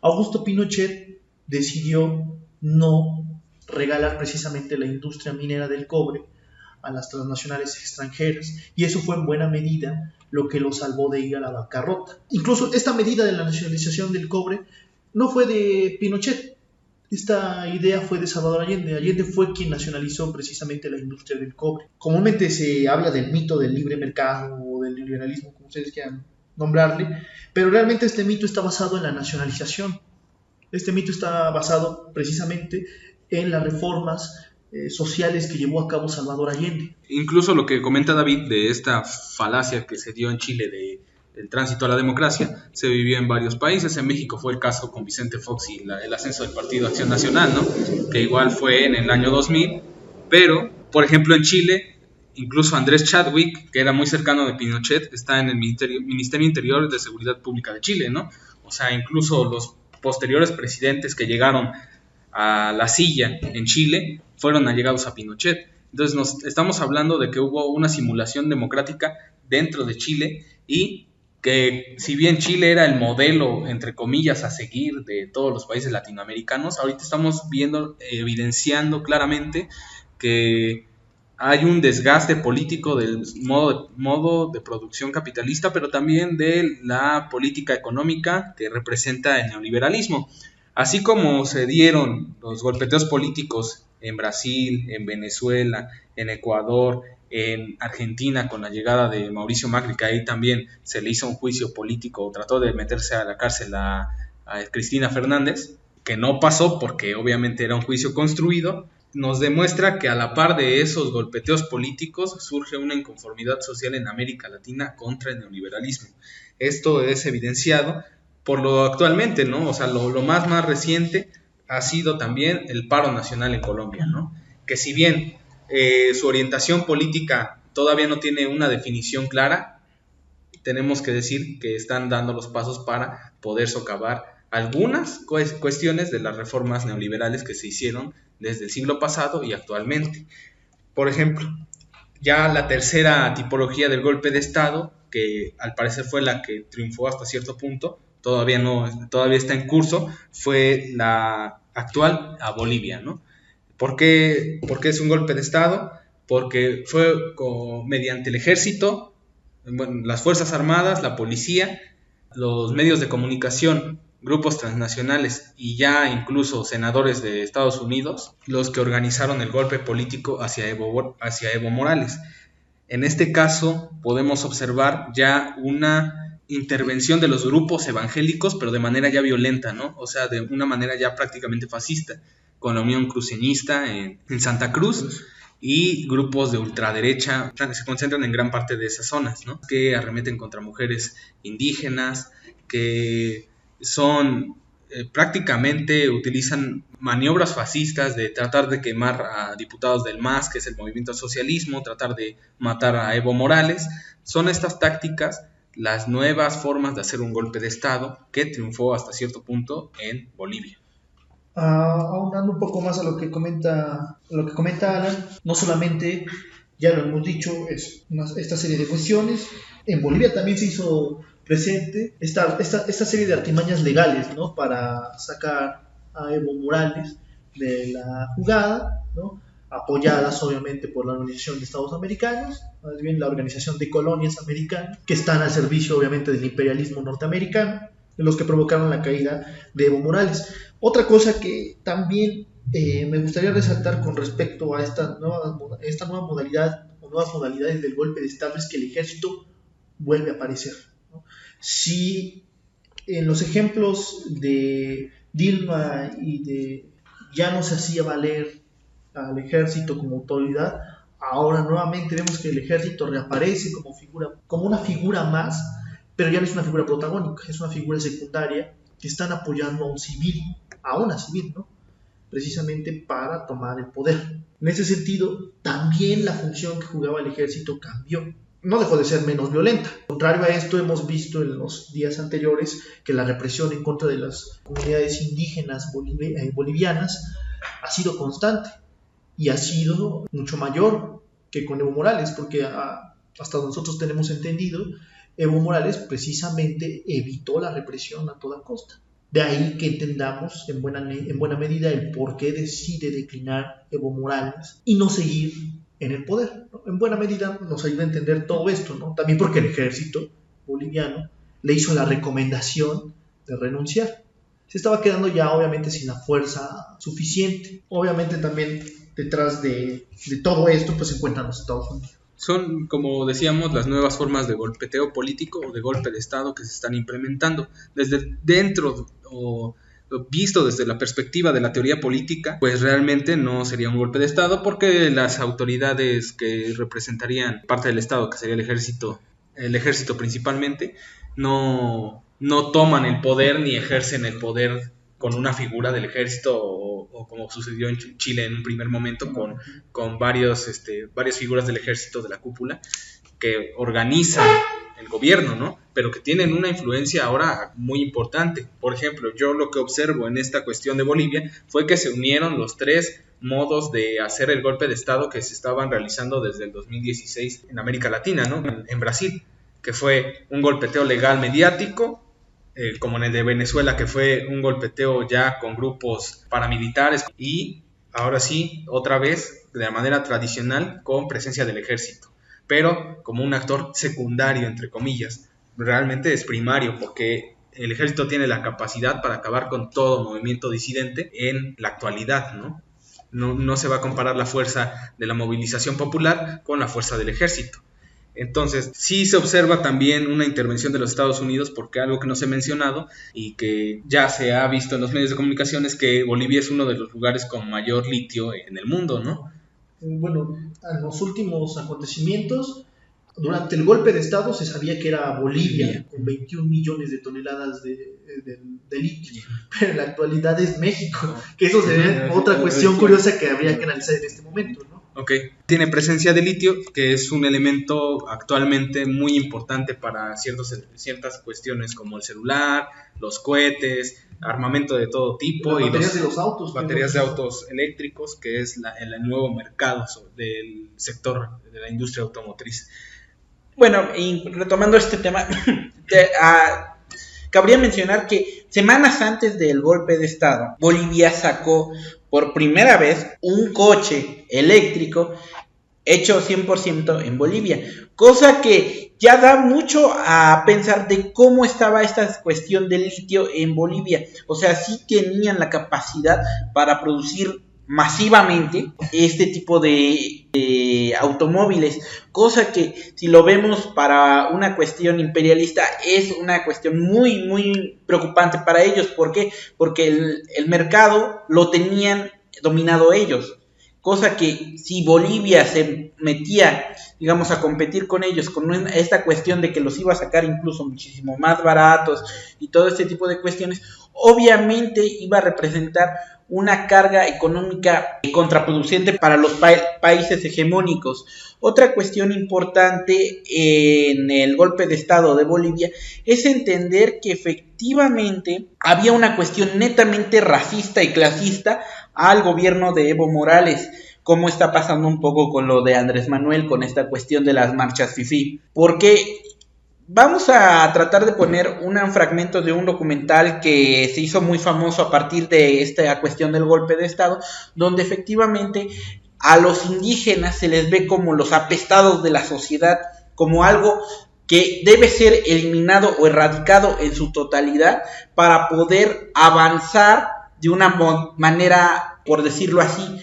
Speaker 3: Augusto Pinochet decidió no regalar precisamente la industria minera del cobre a las transnacionales extranjeras. Y eso fue en buena medida lo que lo salvó de ir a la bancarrota. Incluso esta medida de la nacionalización del cobre no fue de Pinochet. Esta idea fue de Salvador Allende. Allende fue quien nacionalizó precisamente la industria del cobre. Comúnmente se habla del mito del libre mercado o del liberalismo, como ustedes quieran nombrarle, pero realmente este mito está basado en la nacionalización este mito está basado precisamente en las reformas eh, sociales que llevó a cabo Salvador Allende.
Speaker 2: Incluso lo que comenta David de esta falacia que se dio en Chile de el tránsito a la democracia se vivió en varios países. En México fue el caso con Vicente Fox y el ascenso del Partido Acción Nacional, ¿no? que igual fue en el año 2000. Pero, por ejemplo, en Chile, incluso Andrés Chadwick, que era muy cercano de Pinochet, está en el Ministerio, Ministerio Interior de Seguridad Pública de Chile. ¿no? O sea, incluso los posteriores presidentes que llegaron a la silla en Chile fueron allegados a Pinochet. Entonces nos estamos hablando de que hubo una simulación democrática dentro de Chile y que si bien Chile era el modelo, entre comillas, a seguir de todos los países latinoamericanos, ahorita estamos viendo, evidenciando claramente que hay un desgaste político del modo, de producción capitalista, pero también de la política económica que representa el neoliberalismo. Así como se dieron los golpeteos políticos en Brasil, en Venezuela, en Ecuador, en Argentina con la llegada de Mauricio Macri, que ahí también se le hizo un juicio político, trató de meterse a la cárcel a, Cristina Fernández, que no pasó porque obviamente era un juicio construido, nos demuestra que a la par de esos golpeteos políticos surge una inconformidad social en América Latina contra el neoliberalismo. Esto es evidenciado por lo actualmente, ¿no? O sea, lo, más más reciente ha sido también el paro nacional en Colombia, ¿no? Que si bien eh, su orientación política todavía no tiene una definición clara, tenemos que decir que están dando los pasos para poder socavar algunas cuestiones de las reformas neoliberales que se hicieron desde el siglo pasado y actualmente. Por ejemplo, ya la tercera tipología del golpe de Estado, que al parecer fue la que triunfó hasta cierto punto, todavía no, todavía está en curso, fue la actual a Bolivia, ¿no? ¿Por qué, es un golpe de Estado? Porque fue mediante el ejército, las Fuerzas Armadas, la policía, los medios de comunicación, grupos transnacionales y ya incluso senadores de Estados Unidos los que organizaron el golpe político hacia Evo, hacia Evo Morales. En este caso podemos observar ya una intervención de los grupos evangélicos, pero de manera ya violenta, ¿no? O sea, de una manera ya prácticamente fascista con la Unión Cruceñista en, Santa Cruz y grupos de ultraderecha que se concentran en gran parte de esas zonas, ¿no? que arremeten contra mujeres indígenas, que son eh, prácticamente utilizan maniobras fascistas de tratar de quemar a diputados del MAS, que es el movimiento socialismo, tratar de matar a Evo Morales. Son estas tácticas las nuevas formas de hacer un golpe de Estado que triunfó hasta cierto punto en Bolivia.
Speaker 3: Ah, aunando un poco más a lo que comenta, lo que comenta Alan, no solamente, ya lo hemos dicho, es esta serie de cuestiones, en Bolivia también se hizo presente esta, esta, esta serie de artimañas legales ¿no? para sacar a Evo Morales de la jugada, ¿no? apoyadas obviamente por la Organización de Estados Americanos, más bien la Organización de Colonias Americanas, que están al servicio obviamente del imperialismo norteamericano, los que provocaron la caída de Evo Morales. Otra cosa que también eh, me gustaría resaltar con respecto a esta nueva, esta nueva modalidad o nuevas modalidades del golpe de Estado es que el ejército vuelve a aparecer. Si en los ejemplos de Dilma y de ya no se hacía valer al ejército como autoridad, ahora nuevamente vemos que el ejército reaparece como figura, como una figura más, pero ya no es una figura protagónica, es una figura secundaria que están apoyando a un civil a una civil, ¿no? precisamente para tomar el poder. En ese sentido, también la función que jugaba el ejército cambió. No dejó de ser menos violenta. Contrario a esto, hemos visto en los días anteriores que la represión en contra de las comunidades indígenas eh, bolivianas ha sido constante y ha sido mucho mayor que con Evo Morales, porque hasta nosotros tenemos entendido, Evo Morales precisamente evitó la represión a toda costa. De ahí que entendamos en buena, en buena medida el por qué decide declinar Evo Morales y no seguir en el poder. En buena medida nos ayuda a entender todo esto, ¿no? también porque el ejército boliviano le hizo la recomendación de renunciar. Se estaba quedando ya obviamente sin la fuerza suficiente. Obviamente también detrás de, todo esto pues se encuentran los Estados Unidos
Speaker 2: son, como decíamos, las nuevas formas de golpeteo político o de golpe de Estado que se están implementando. Desde dentro o visto desde la perspectiva de la teoría política, pues realmente no sería un golpe de Estado porque las autoridades que representarían parte del Estado, que sería el ejército, el ejército principalmente, no, no toman el poder ni ejercen el poder con una figura del ejército o, como sucedió en Chile en un primer momento con, con varios, este, varias figuras del ejército de la cúpula que organizan el gobierno, ¿no? Pero que tienen una influencia ahora muy importante. Por ejemplo, yo lo que observo en esta cuestión de Bolivia fue que se unieron los tres modos de hacer el golpe de Estado que se estaban realizando desde el 2016 en América Latina, ¿no? En, Brasil. que fue un golpeteo legal mediático, eh, como en el de Venezuela, que fue un golpeteo ya con grupos paramilitares, y ahora sí, otra vez, de manera tradicional, con presencia del ejército, pero como un actor secundario, entre comillas. Realmente es primario, porque el ejército tiene la capacidad para acabar con todo movimiento disidente en la actualidad, ¿no? No, se va a comparar la fuerza de la movilización popular con la fuerza del ejército. Entonces, sí se observa también una intervención de los Estados Unidos, porque algo que no se ha mencionado y que ya se ha visto en los medios de comunicación es que Bolivia es uno de los lugares con mayor litio en el mundo, ¿no?
Speaker 3: Bueno, en los últimos acontecimientos, durante el golpe de Estado se sabía que era Bolivia, con 21 millones de toneladas de, litio, pero en la actualidad es México, que eso sería otra cuestión curiosa que habría que analizar en este momento, ¿no?
Speaker 2: Ok, tiene presencia de litio, que es un elemento actualmente muy importante para ciertos, ciertas cuestiones como el celular, los cohetes, armamento de todo tipo.
Speaker 3: y baterías de los autos.
Speaker 2: Baterías de autos eléctricos, que es el nuevo mercado del sector de la industria automotriz.
Speaker 4: Bueno, y retomando este tema, ah, cabría mencionar que semanas antes del golpe de Estado, Bolivia sacó por primera vez un coche eléctrico hecho 100% en Bolivia, cosa que ya da mucho a pensar de cómo estaba esta cuestión del litio en Bolivia. O sea, sí tenían la capacidad para producir masivamente este tipo de, automóviles, cosa que si lo vemos para una cuestión imperialista es una cuestión muy, muy preocupante para ellos. ¿Por qué? Porque el, el mercado lo tenían dominado ellos. Cosa que si Bolivia se metía, digamos, a competir con ellos, con esta cuestión de que los iba a sacar incluso muchísimo más baratos y todo este tipo de cuestiones, obviamente iba a representar una carga económica contraproducente para los países hegemónicos. Otra cuestión importante en el golpe de Estado de Bolivia es entender que efectivamente había una cuestión netamente racista y clasista al gobierno de Evo Morales como está pasando un poco con lo de Andrés Manuel, con esta cuestión de las marchas FIFI. Porque Vamos a tratar de poner un fragmento de un documental que se hizo muy famoso a partir de esta cuestión del golpe de Estado, donde efectivamente a los indígenas se les ve como los apestados de la sociedad, como algo que debe ser eliminado o erradicado en su totalidad para poder avanzar de una manera, por decirlo así,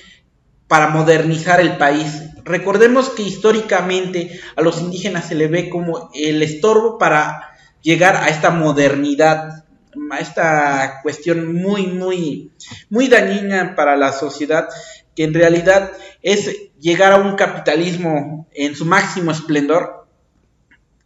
Speaker 4: para modernizar el país. Recordemos que históricamente a los indígenas se le ve como el estorbo para llegar a esta modernidad, a esta cuestión muy, muy, muy dañina para la sociedad, que en realidad es llegar a un capitalismo en su máximo esplendor,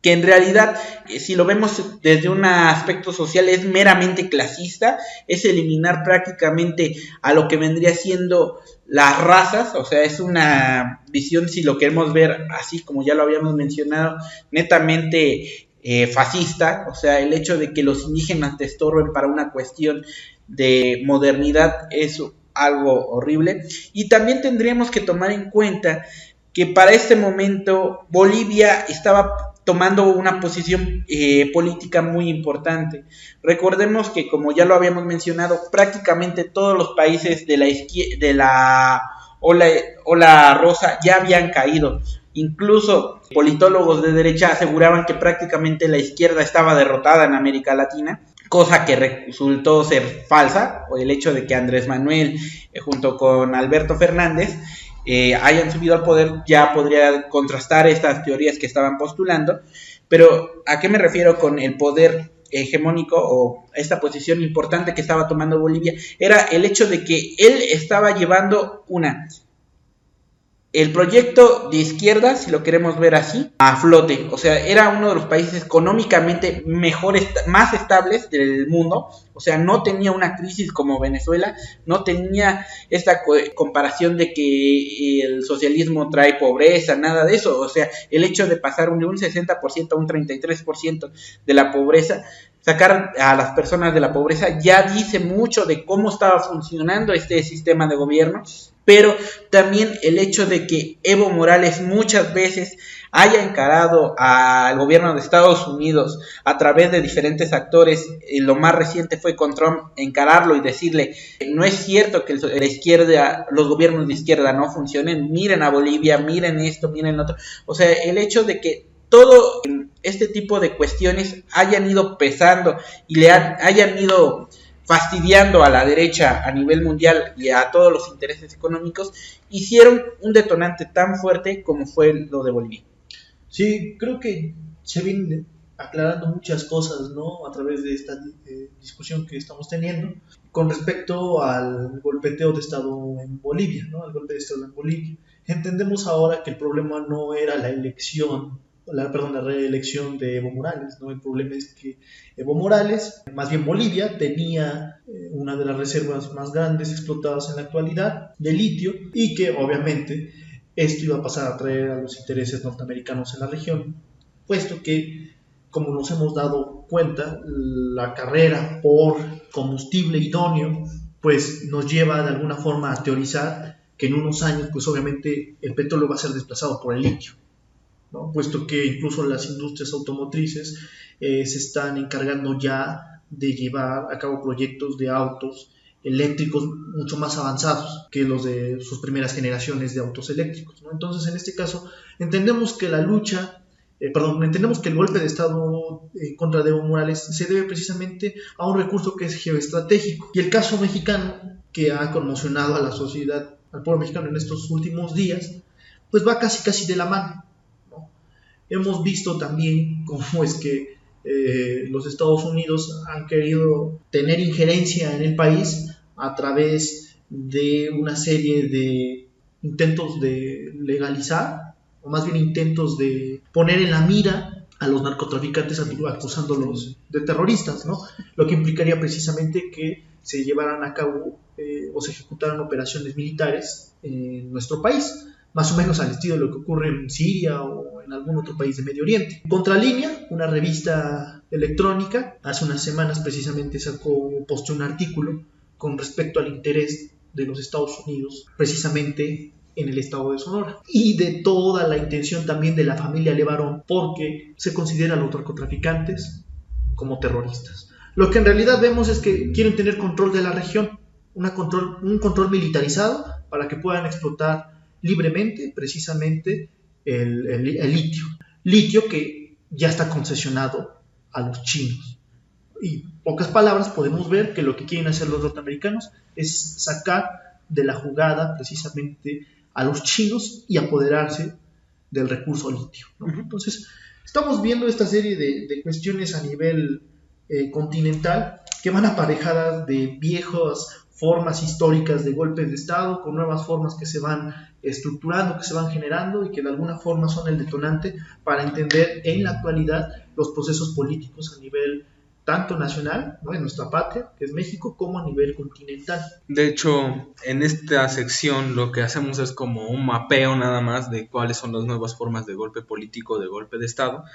Speaker 4: que en realidad, eh, si lo vemos desde un aspecto social, es meramente clasista, es eliminar prácticamente a lo que vendría siendo las razas, o sea, es una visión, si lo queremos ver así, como ya lo habíamos mencionado, netamente eh, fascista, o sea, el hecho de que los indígenas te estorben para una cuestión de modernidad es algo horrible. Y también tendríamos que tomar en cuenta que para este momento Bolivia estaba tomando una posición eh, política muy importante. Recordemos que, como ya lo habíamos mencionado, prácticamente todos los países de la, de la ola, ola rosa ya habían caído. Incluso politólogos de derecha aseguraban que prácticamente la izquierda estaba derrotada en América Latina, cosa que resultó ser falsa, o el hecho de que Andrés Manuel, eh, junto con Alberto Fernández, eh, hayan subido al poder, ya podría contrastar estas teorías que estaban postulando. Pero, ¿a qué me refiero con el poder hegemónico o esta posición importante que estaba tomando Bolivia? Era el hecho de que él estaba llevando una el proyecto de izquierda, si lo queremos ver así, a flote. O sea, era uno de los países económicamente mejores, más estables del mundo. O sea, no tenía una crisis como Venezuela, no tenía esta comparación de que el socialismo trae pobreza, nada de eso. O sea, el hecho de pasar de un 60% a un 33% de la pobreza sacar a las personas de la pobreza ya dice mucho de cómo estaba funcionando este sistema de gobierno pero también el hecho de que Evo Morales muchas veces haya encarado al gobierno de Estados Unidos a través de diferentes actores, y lo más reciente fue con Trump, encararlo y decirle, no es cierto que la izquierda, los gobiernos de izquierda no funcionen, miren a Bolivia, miren esto, miren otro. O sea, el hecho de que todo este tipo de cuestiones hayan ido pesando y le hayan ido fastidiando a la derecha a nivel mundial y a todos los intereses económicos, hicieron un detonante tan fuerte como fue lo de Bolivia.
Speaker 3: Sí, creo que se vienen aclarando muchas cosas, ¿no? A través de esta eh, discusión que estamos teniendo con respecto al golpeteo de Estado en Bolivia, ¿no? Al golpe de Estado en Bolivia. Entendemos ahora que el problema no era la elección la, perdón, la reelección de Evo Morales. ¿no? El problema es que Evo Morales, más bien Bolivia, tenía eh, una de las reservas más grandes explotadas en la actualidad de litio y que obviamente esto iba a pasar a traer a los intereses norteamericanos en la región, puesto que, como nos hemos dado cuenta, la carrera por combustible idóneo pues nos lleva de alguna forma a teorizar que en unos años pues obviamente el petróleo va a ser desplazado por el litio puesto que incluso las industrias automotrices eh, se están encargando ya de llevar a cabo proyectos de autos eléctricos mucho más avanzados que los de sus primeras generaciones de autos eléctricos. Entonces, en este caso, entendemos que la lucha, eh, perdón, entendemos que el golpe de Estado eh, contra Evo Morales se debe precisamente a un recurso que es geoestratégico. Y el caso mexicano, que ha conmocionado a la sociedad, al pueblo mexicano en estos últimos días, pues va casi casi de la mano. Hemos visto también cómo es que eh, los Estados Unidos han querido tener injerencia en el país a través de una serie de intentos de legalizar, o más bien intentos de poner en la mira a los narcotraficantes acusándolos de terroristas, ¿no? Lo que implicaría precisamente que se llevaran a cabo eh, o se ejecutaran operaciones militares en nuestro país más o menos al estilo de lo que ocurre en Siria o en algún otro país de Medio Oriente. Contralínea, una revista electrónica, hace unas semanas precisamente sacó, posteó un artículo con respecto al interés de los Estados Unidos precisamente en el estado de Sonora y de toda la intención también de la familia Levarón porque se considera a los narcotraficantes como terroristas. Lo que en realidad vemos es que quieren tener control de la región, un control militarizado para que puedan explotar libremente precisamente el, litio. Litio que ya está concesionado a los chinos. Y pocas palabras podemos ver que lo que quieren hacer los norteamericanos es sacar de la jugada precisamente a los chinos y apoderarse del recurso litio. Entonces, estamos viendo esta serie de, cuestiones a nivel eh, continental que van aparejadas de viejos formas históricas de golpes de Estado, con nuevas formas que se van estructurando, que se van generando y que de alguna forma son el detonante para entender en la actualidad los procesos políticos a nivel tanto nacional, en nuestra patria, que es México, como a nivel continental.
Speaker 2: De hecho, en esta sección lo que hacemos es como un mapeo nada más de cuáles son las nuevas formas de golpe político, de golpe de Estado,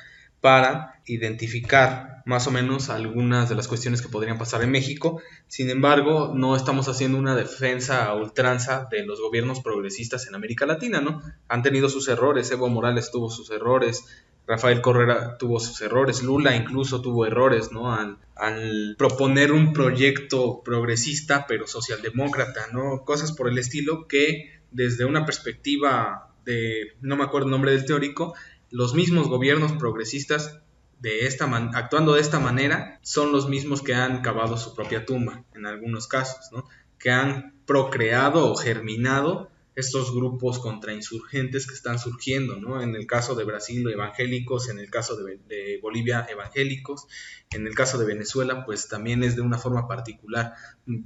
Speaker 2: para identificar más o menos algunas de las cuestiones que podrían pasar en México. Sin embargo, no estamos haciendo una defensa a ultranza de los gobiernos progresistas en América Latina, ¿no? Han tenido sus errores, Evo Morales tuvo sus errores, Rafael Correa tuvo sus errores, Lula incluso tuvo errores, ¿no? Al, al, proponer un proyecto progresista pero socialdemócrata, ¿no? Cosas por el estilo que desde una perspectiva de, no me acuerdo el nombre del teórico, los mismos gobiernos progresistas de esta actuando de esta manera son los mismos que han cavado su propia tumba en algunos casos, ¿no? que han procreado o germinado estos grupos contrainsurgentes que están surgiendo, ¿no? En el caso de Brasil, evangélicos, en el caso de, de, Bolivia, evangélicos, en el caso de Venezuela, pues también es de una forma particular,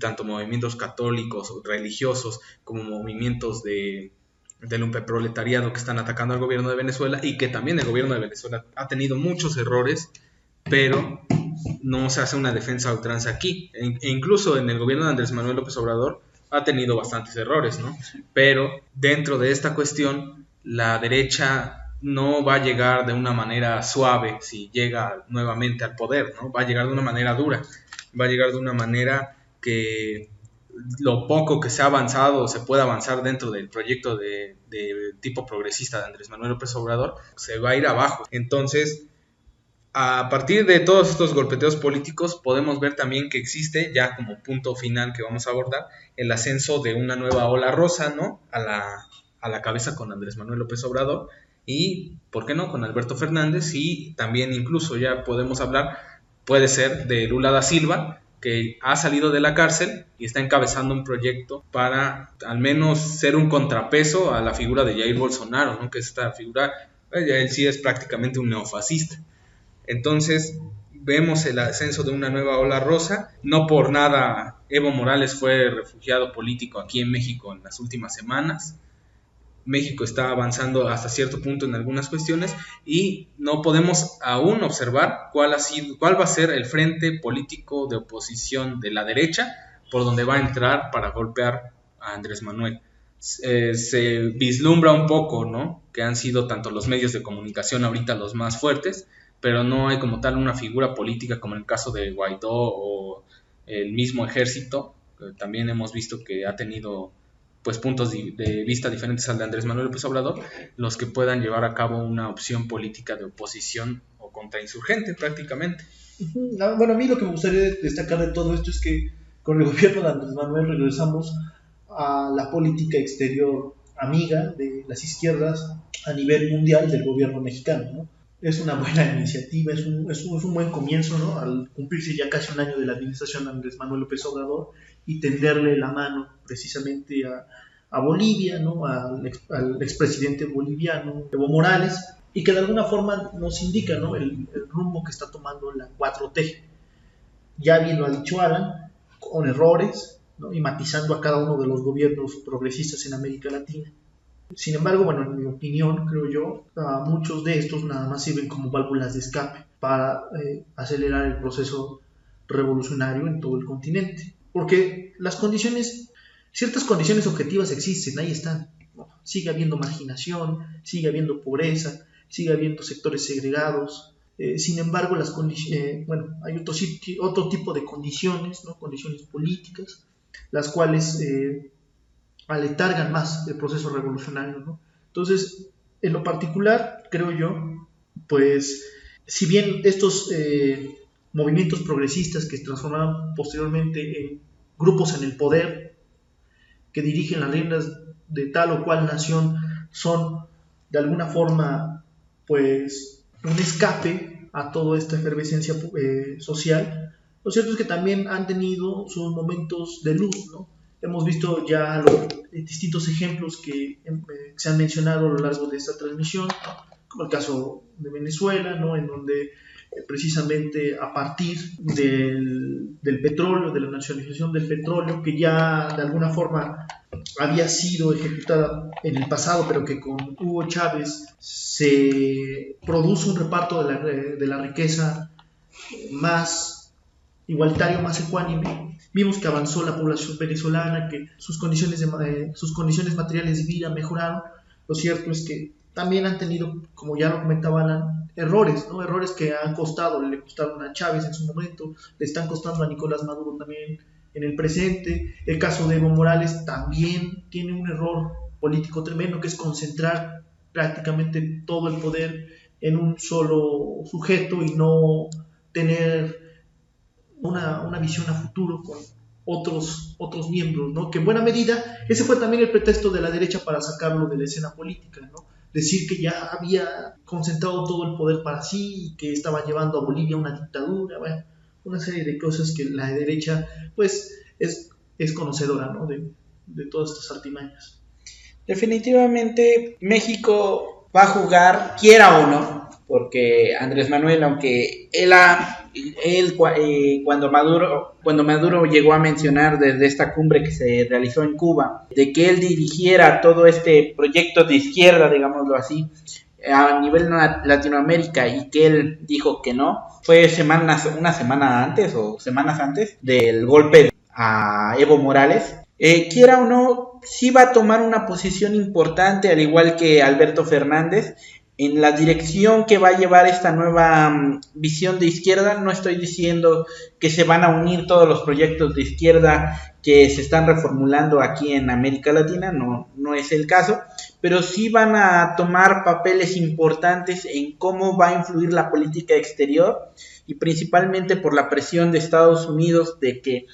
Speaker 2: tanto movimientos católicos religiosos como movimientos de, del proletariado que están atacando al gobierno de Venezuela y que también el gobierno de Venezuela ha tenido muchos errores, pero no se hace una defensa a ultranza aquí. E, e incluso en el gobierno de Andrés Manuel López Obrador ha tenido bastantes errores, ¿no? Pero dentro de esta cuestión, la derecha no va a llegar de una manera suave si llega nuevamente al poder, ¿no? Va a llegar de una manera dura, va a llegar de una manera que lo poco que se ha avanzado, se puede avanzar dentro del proyecto de, de tipo progresista de Andrés Manuel López Obrador, se va a ir abajo. Entonces, a partir de todos estos golpeteos políticos podemos ver también que existe, ya como punto final que vamos a abordar, el ascenso de una nueva ola rosa, ¿no? A la, a la cabeza con Andrés Manuel López Obrador y, ¿por qué no?, con Alberto Fernández y también incluso ya podemos hablar, puede ser, de Lula da Silva, que ha salido de la cárcel y está encabezando un proyecto para al menos ser un contrapeso a la figura de Jair Bolsonaro, ¿no? que esta figura, eh, él sí es prácticamente un neofascista. Entonces, vemos el ascenso de una nueva ola rosa. No por nada Evo Morales fue refugiado político aquí en México en las últimas semanas. México está avanzando hasta cierto punto en algunas cuestiones y no podemos aún observar cuál, ha sido, cuál va a ser el frente político de oposición de la derecha por donde va a entrar para golpear a Andrés Manuel. Se vislumbra un poco, ¿no? Que han sido tanto los medios de comunicación ahorita los más fuertes, pero no hay como tal una figura política como en el caso de Guaidó o el mismo ejército, también hemos visto que ha tenido pues puntos de, vista diferentes al de Andrés Manuel López Obrador, los que puedan llevar a cabo una opción política de oposición o contrainsurgente prácticamente.
Speaker 3: Ah, bueno, a mí lo que me gustaría destacar de todo esto es que con el gobierno de Andrés Manuel regresamos a la política exterior amiga de las izquierdas a nivel mundial del gobierno mexicano. ¿no? es una buena iniciativa, es un, es un, buen comienzo, ¿no? Al cumplirse ya casi un año de la administración de Andrés Manuel López Obrador y tenderle la mano precisamente a, a Bolivia, ¿no? Al, al, expresidente boliviano Evo Morales y que de alguna forma nos indica, ¿no? El, rumbo que está tomando la 4T. Ya bien lo ha dicho Alan, con errores, ¿no? y matizando a cada uno de los gobiernos progresistas en América Latina sin embargo, bueno, en mi opinión, creo yo, muchos de estos nada más sirven como válvulas de escape para eh, acelerar el proceso revolucionario en todo el continente. Porque las condiciones, ciertas condiciones objetivas existen, ahí están. Sigue habiendo marginación, sigue habiendo pobreza, sigue habiendo sectores segregados. Eh, sin embargo, las eh, bueno, hay otro, otro tipo de condiciones, ¿no? condiciones políticas, las cuales aletargan más el proceso revolucionario. Entonces, en lo particular, creo yo, pues, si bien estos eh, movimientos progresistas que se transformaron posteriormente en grupos en el poder, que dirigen las riendas de tal o cual nación, son de alguna forma, pues, un escape a toda esta efervescencia eh, social, lo cierto es que también han tenido sus momentos de luz, ¿no? Hemos visto ya los distintos ejemplos que em, eh, se han mencionado a lo largo de esta transmisión, como el caso de Venezuela, ¿no? en donde precisamente a partir del, del, petróleo, de la nacionalización del petróleo, que ya de alguna forma había sido ejecutada en el pasado, pero que con Hugo Chávez se produce un reparto de la, de la riqueza más igualitario, más ecuánime, Vimos que avanzó la población venezolana, que sus condiciones, de, eh, sus condiciones materiales de vida mejoraron. Lo cierto es que también han tenido, como ya lo comentaban, errores, ¿no? Errores que han costado, le costaron a Chávez en su momento, le están costando a Nicolás Maduro también en el presente. El caso de Evo Morales también tiene un error político tremendo, que es concentrar prácticamente todo el poder en un solo sujeto y no tener una, una visión a futuro con otros, otros miembros, ¿no? Que en buena medida ese fue también el pretexto de la derecha para sacarlo de la escena política, ¿no? Decir que ya había concentrado todo el poder para sí que estaba llevando a Bolivia a una dictadura, bueno, una serie de cosas que la derecha, pues, es, es conocedora, ¿no? De, de todas estas artimañas.
Speaker 4: Definitivamente México va a jugar, quiera o no, porque Andrés Manuel, aunque él ha él eh, cuando Maduro cuando Maduro llegó a mencionar desde esta cumbre que se realizó en Cuba de que él dirigiera todo este proyecto de izquierda digámoslo así a nivel Latinoamérica y que él dijo que no fue semanas una semana antes o semanas antes del golpe a Evo Morales. Eh, quiera o no sí va a tomar una posición importante al igual que Alberto Fernández en la dirección que va a llevar esta nueva mm, visión de izquierda. No estoy diciendo que se van a unir todos los proyectos de izquierda que se están reformulando aquí en América Latina, no, no es el caso, pero sí van a tomar papeles importantes en cómo va a influir la política exterior y principalmente por la presión de Estados Unidos de que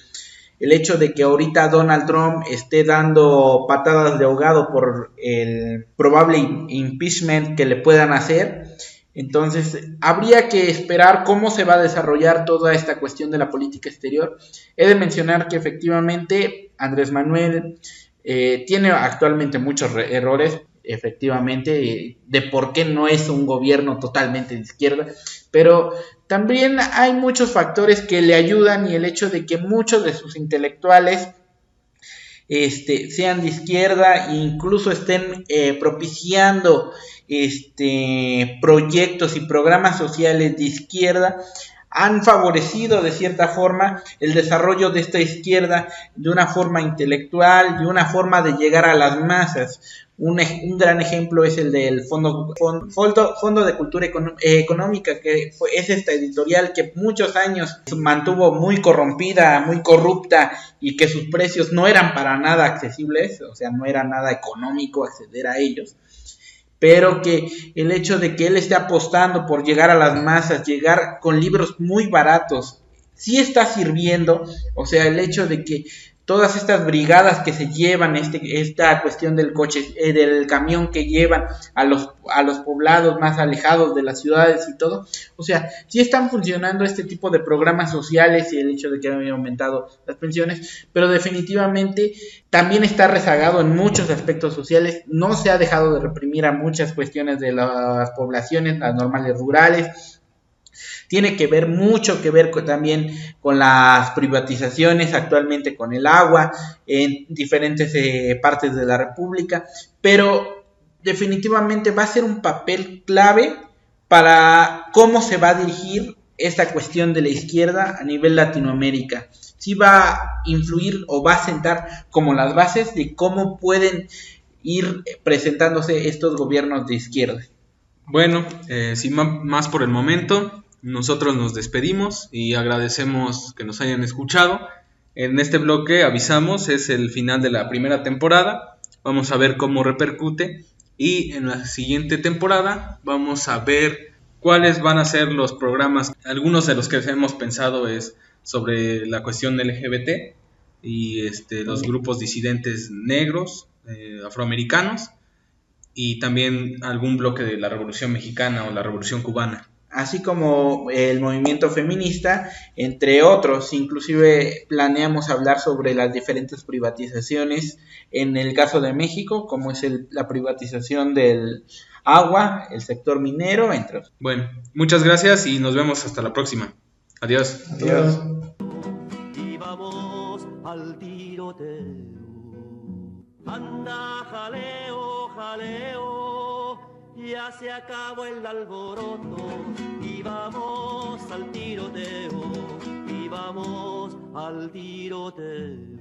Speaker 4: el hecho de que ahorita Donald Trump esté dando patadas de ahogado por el probable impeachment que le puedan hacer, entonces habría que esperar cómo se va a desarrollar toda esta cuestión de la política exterior. He de mencionar que efectivamente Andrés Manuel eh, tiene actualmente muchos errores, efectivamente, de por qué no es un gobierno totalmente de izquierda, pero también hay muchos factores que le ayudan y el hecho de que muchos de sus intelectuales este, sean de izquierda e incluso estén eh, propiciando este, proyectos y programas sociales de izquierda, han favorecido de cierta forma el desarrollo de esta izquierda de una forma intelectual, de una forma de llegar a las masas. Un, gran ejemplo es el del Fondo, Fondo, Fondo de Cultura Económica, que fue, es esta editorial que muchos años mantuvo muy corrompida, muy corrupta y que sus precios no eran para nada accesibles, o sea, no era nada económico acceder a ellos pero que el hecho de que él esté apostando por llegar a las masas, llegar con libros muy baratos, sí está sirviendo, o sea, el hecho de que todas estas brigadas que se llevan, este, esta cuestión del coche, eh, del camión que llevan a los, a los poblados más alejados de las ciudades y todo, o sea, sí están funcionando este tipo de programas sociales y el hecho de que han aumentado las pensiones, pero definitivamente también está rezagado en muchos aspectos sociales, no se ha dejado de reprimir a muchas cuestiones de las poblaciones, las normales rurales, tiene que ver mucho que ver también con las privatizaciones, actualmente con el agua en diferentes eh, partes de la República, pero definitivamente va a ser un papel clave para cómo se va a dirigir esta cuestión de la izquierda a nivel Latinoamérica. Si va a influir o va a sentar como las bases de cómo pueden ir presentándose estos gobiernos de izquierda.
Speaker 2: Bueno, eh, sin más por el momento, nosotros nos despedimos y agradecemos que nos hayan escuchado. En este bloque avisamos, es el final de la primera temporada. Vamos a ver cómo repercute. Y en la siguiente temporada vamos a ver cuáles van a ser los programas. Algunos de los que hemos pensado es sobre la cuestión LGBT y este, los grupos disidentes negros, eh, afroamericanos, y también algún bloque de la Revolución Mexicana o la Revolución Cubana
Speaker 4: así como el movimiento feminista, entre otros. Inclusive planeamos hablar sobre las diferentes privatizaciones en el caso de México, como es la privatización del agua, el sector minero, entre otros.
Speaker 2: Bueno, muchas gracias y nos vemos hasta la próxima. Adiós.
Speaker 4: Adiós.
Speaker 1: Anda, jaleo, jaleo ya se acabó el alboroto y vamos al tiroteo, y vamos al tiroteo.